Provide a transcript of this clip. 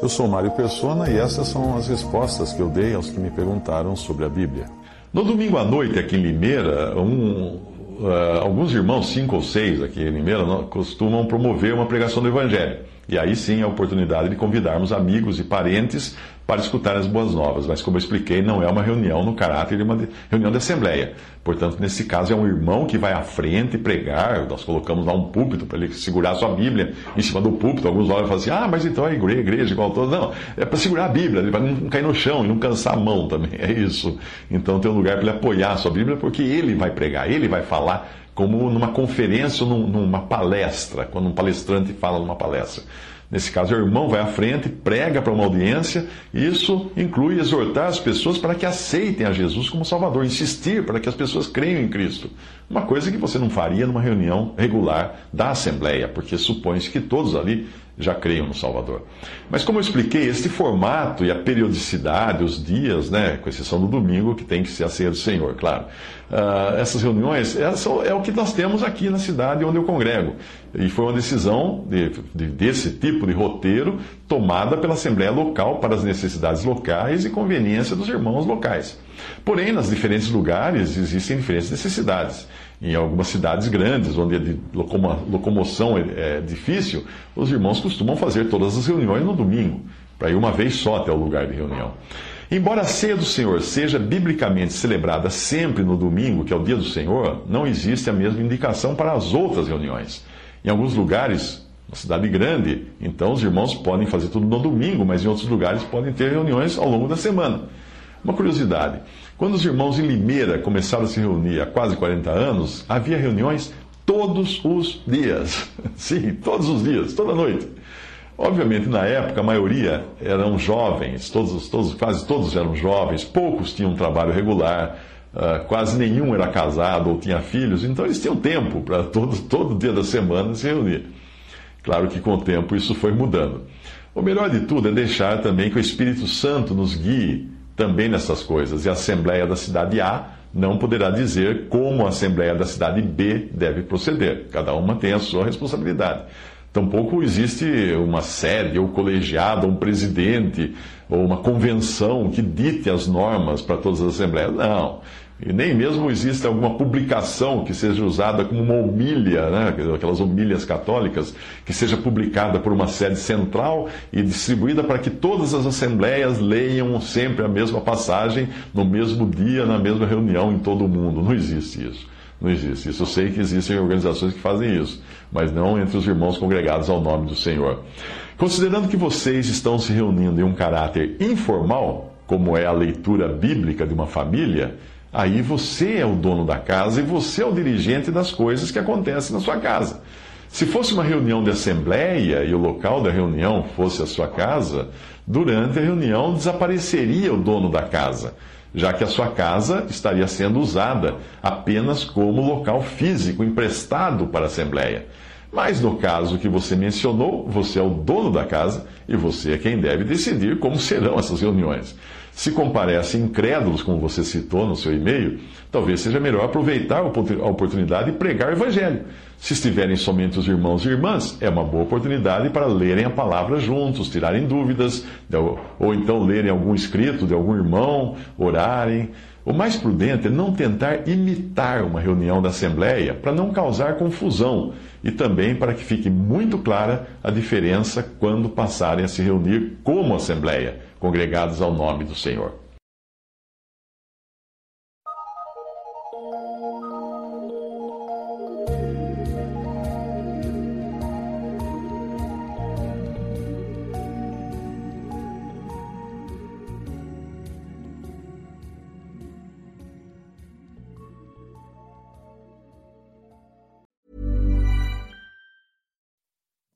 Eu sou Mário Persona e essas são as respostas que eu dei aos que me perguntaram sobre a Bíblia. No domingo à noite, aqui em Limeira, um, uh, alguns irmãos, cinco ou seis aqui em Limeira, costumam promover uma pregação do Evangelho. E aí sim a oportunidade de convidarmos amigos e parentes para escutar as boas novas. Mas, como eu expliquei, não é uma reunião no caráter de uma reunião de assembleia. Portanto, nesse caso, é um irmão que vai à frente pregar. Nós colocamos lá um púlpito para ele segurar a sua Bíblia em cima do púlpito. Alguns olham e falam assim: ah, mas então é igreja, igreja igual toda. Não, é para segurar a Bíblia, para não cair no chão e não cansar a mão também. É isso. Então, tem um lugar para ele apoiar a sua Bíblia, porque ele vai pregar, ele vai falar como numa conferência ou numa palestra, quando um palestrante fala numa palestra. Nesse caso, o irmão vai à frente, prega para uma audiência, e isso inclui exortar as pessoas para que aceitem a Jesus como Salvador, insistir para que as pessoas creiam em Cristo. Uma coisa que você não faria numa reunião regular da Assembleia, porque supõe-se que todos ali já creiam no Salvador. Mas como eu expliquei, este formato e a periodicidade, os dias, né, com exceção do domingo, que tem que ser a ceia do Senhor, claro. Uh, essas reuniões é o que nós temos aqui na cidade onde eu congrego. E foi uma decisão de, de, desse tipo de roteiro tomada pela Assembleia Local para as necessidades locais e conveniência dos irmãos locais. Porém, nas diferentes lugares existem diferentes necessidades. Em algumas cidades grandes, onde a locomoção é, é difícil, os irmãos costumam fazer todas as reuniões no domingo, para ir uma vez só até o lugar de reunião. Embora a ceia do Senhor seja biblicamente celebrada sempre no domingo, que é o dia do Senhor, não existe a mesma indicação para as outras reuniões. Em alguns lugares, uma cidade grande, então os irmãos podem fazer tudo no domingo, mas em outros lugares podem ter reuniões ao longo da semana. Uma curiosidade: quando os irmãos em Limeira começaram a se reunir há quase 40 anos, havia reuniões todos os dias. Sim, todos os dias, toda noite. Obviamente, na época, a maioria eram jovens, todos, todos, quase todos eram jovens, poucos tinham um trabalho regular, uh, quase nenhum era casado ou tinha filhos, então eles tinham tempo para todo, todo dia da semana se reunir. Claro que com o tempo isso foi mudando. O melhor de tudo é deixar também que o Espírito Santo nos guie também nessas coisas. E a Assembleia da cidade A não poderá dizer como a Assembleia da cidade B deve proceder. Cada uma tem a sua responsabilidade. Tampouco existe uma sede, ou colegiado, ou um presidente, ou uma convenção que dite as normas para todas as assembleias. Não. E nem mesmo existe alguma publicação que seja usada como uma homilha, né? aquelas homilhas católicas, que seja publicada por uma sede central e distribuída para que todas as assembleias leiam sempre a mesma passagem, no mesmo dia, na mesma reunião em todo o mundo. Não existe isso. Não existe isso. Eu sei que existem organizações que fazem isso, mas não entre os irmãos congregados ao nome do Senhor. Considerando que vocês estão se reunindo em um caráter informal, como é a leitura bíblica de uma família, Aí você é o dono da casa e você é o dirigente das coisas que acontecem na sua casa. Se fosse uma reunião de assembleia e o local da reunião fosse a sua casa, durante a reunião desapareceria o dono da casa, já que a sua casa estaria sendo usada apenas como local físico emprestado para a assembleia. Mas no caso que você mencionou, você é o dono da casa e você é quem deve decidir como serão essas reuniões. Se comparecem incrédulos, como você citou no seu e-mail, talvez seja melhor aproveitar a oportunidade e pregar o Evangelho. Se estiverem somente os irmãos e irmãs, é uma boa oportunidade para lerem a palavra juntos, tirarem dúvidas, ou então lerem algum escrito de algum irmão, orarem. O mais prudente é não tentar imitar uma reunião da Assembleia para não causar confusão e também para que fique muito clara a diferença quando passarem a se reunir como Assembleia congregados ao nome do Senhor.